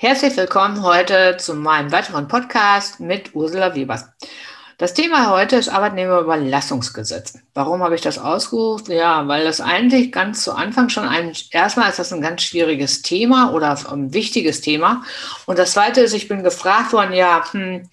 Herzlich willkommen heute zu meinem weiteren Podcast mit Ursula Webers. Das Thema heute ist Arbeitnehmerüberlassungsgesetz. Warum habe ich das ausgerufen? Ja, weil das eigentlich ganz zu Anfang schon ein, erstmal ist das ein ganz schwieriges Thema oder ein wichtiges Thema. Und das zweite ist, ich bin gefragt worden, ja, hm,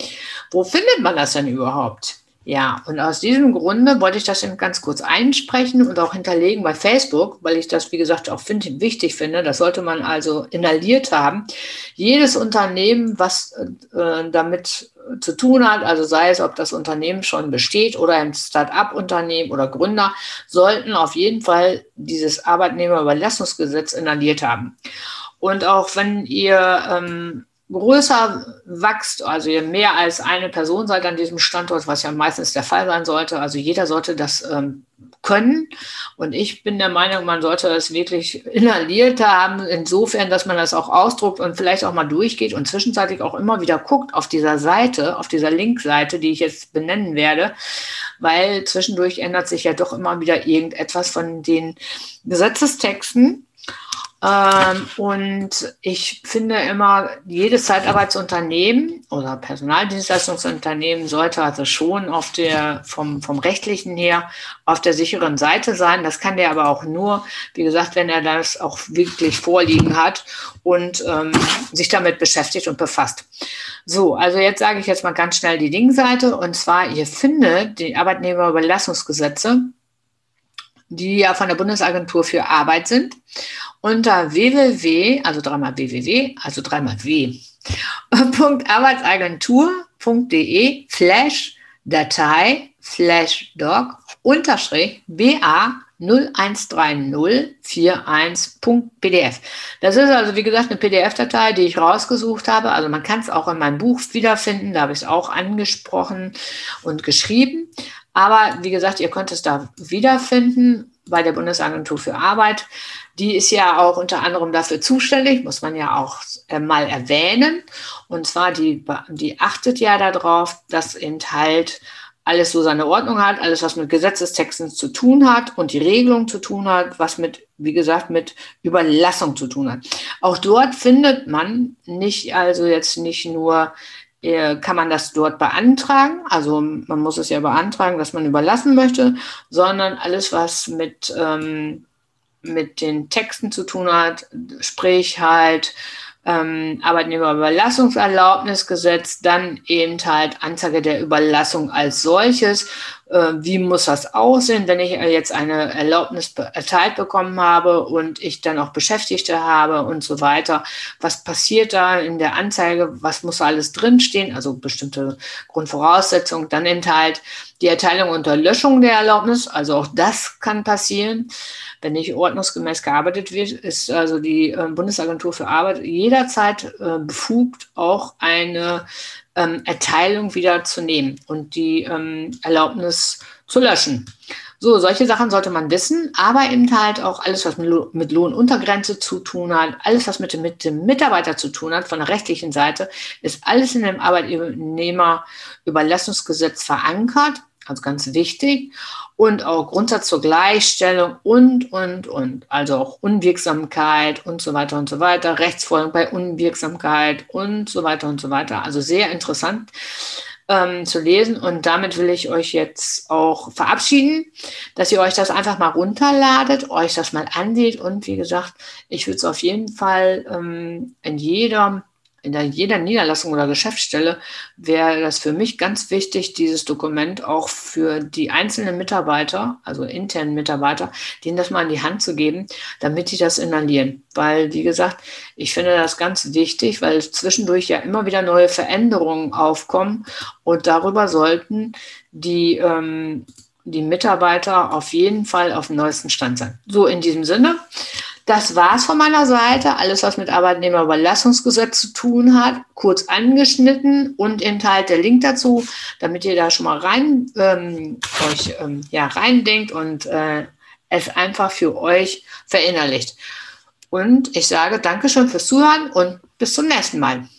wo findet man das denn überhaupt? Ja, und aus diesem Grunde wollte ich das eben ganz kurz einsprechen und auch hinterlegen bei Facebook, weil ich das, wie gesagt, auch find, wichtig finde. Das sollte man also inhaliert haben. Jedes Unternehmen, was äh, damit zu tun hat, also sei es, ob das Unternehmen schon besteht oder ein Start-up-Unternehmen oder Gründer, sollten auf jeden Fall dieses Arbeitnehmerüberlassungsgesetz inhaliert haben. Und auch wenn ihr ähm, größer wächst, also ihr mehr als eine Person seid an diesem Standort, was ja meistens der Fall sein sollte, also jeder sollte das ähm, können. Und ich bin der Meinung, man sollte es wirklich inhaliert haben, insofern, dass man das auch ausdruckt und vielleicht auch mal durchgeht und zwischenzeitlich auch immer wieder guckt auf dieser Seite, auf dieser Linkseite, die ich jetzt benennen werde, weil zwischendurch ändert sich ja doch immer wieder irgendetwas von den Gesetzestexten. Ähm, und ich finde immer, jedes Zeitarbeitsunternehmen oder Personaldienstleistungsunternehmen sollte also schon auf der, vom, vom rechtlichen her auf der sicheren Seite sein. Das kann der aber auch nur, wie gesagt, wenn er das auch wirklich vorliegen hat und ähm, sich damit beschäftigt und befasst. So, also jetzt sage ich jetzt mal ganz schnell die Linkseite und zwar, ihr findet die Arbeitnehmerüberlassungsgesetze die ja von der Bundesagentur für Arbeit sind, unter www, also dreimal www, also dreimal w, .arbeitsagentur.de slash Datei slash doc unterstrich BA 013041.pdf. Das ist also, wie gesagt, eine PDF-Datei, die ich rausgesucht habe. Also man kann es auch in meinem Buch wiederfinden, da habe ich es auch angesprochen und geschrieben. Aber wie gesagt, ihr könnt es da wiederfinden bei der Bundesagentur für Arbeit. Die ist ja auch unter anderem dafür zuständig, muss man ja auch äh, mal erwähnen. Und zwar, die, die achtet ja darauf, dass eben halt alles so seine Ordnung hat, alles, was mit Gesetzestexten zu tun hat und die Regelung zu tun hat, was mit, wie gesagt, mit Überlassung zu tun hat. Auch dort findet man nicht, also jetzt nicht nur kann man das dort beantragen. Also man muss es ja beantragen, dass man überlassen möchte, sondern alles, was mit, ähm, mit den Texten zu tun hat, sprich halt ähm, Arbeitnehmerüberlassungserlaubnisgesetz, dann eben halt Anzeige der Überlassung als solches. Äh, wie muss das aussehen, wenn ich jetzt eine Erlaubnis erteilt bekommen habe und ich dann auch Beschäftigte habe und so weiter? Was passiert da in der Anzeige? Was muss alles drinstehen? Also bestimmte Grundvoraussetzungen. Dann eben halt die Erteilung unter Löschung der Erlaubnis. Also auch das kann passieren. Wenn nicht ordnungsgemäß gearbeitet wird, ist also die äh, Bundesagentur für Arbeit jederzeit äh, befugt, auch eine ähm, Erteilung wieder zu nehmen und die ähm, Erlaubnis zu löschen. So, solche Sachen sollte man wissen, aber eben halt auch alles, was mit Lohnuntergrenze zu tun hat, alles, was mit dem, mit dem Mitarbeiter zu tun hat, von der rechtlichen Seite, ist alles in dem Arbeitnehmerüberlassungsgesetz verankert, also ganz wichtig und auch Grundsatz zur Gleichstellung und, und, und. Also auch Unwirksamkeit und so weiter und so weiter, Rechtsfolgen bei Unwirksamkeit und so weiter und so weiter. Also sehr interessant ähm, zu lesen. Und damit will ich euch jetzt auch verabschieden, dass ihr euch das einfach mal runterladet, euch das mal ansieht. Und wie gesagt, ich würde es auf jeden Fall ähm, in jedem in jeder Niederlassung oder Geschäftsstelle wäre das für mich ganz wichtig, dieses Dokument auch für die einzelnen Mitarbeiter, also internen Mitarbeiter, denen das mal in die Hand zu geben, damit die das inhalieren. Weil, wie gesagt, ich finde das ganz wichtig, weil zwischendurch ja immer wieder neue Veränderungen aufkommen und darüber sollten die, ähm, die Mitarbeiter auf jeden Fall auf dem neuesten Stand sein. So in diesem Sinne. Das war's von meiner Seite. Alles, was mit Arbeitnehmerüberlassungsgesetz zu tun hat, kurz angeschnitten und enthält der Link dazu, damit ihr da schon mal rein ähm, euch ähm, ja reindenkt und äh, es einfach für euch verinnerlicht. Und ich sage Dankeschön fürs Zuhören und bis zum nächsten Mal.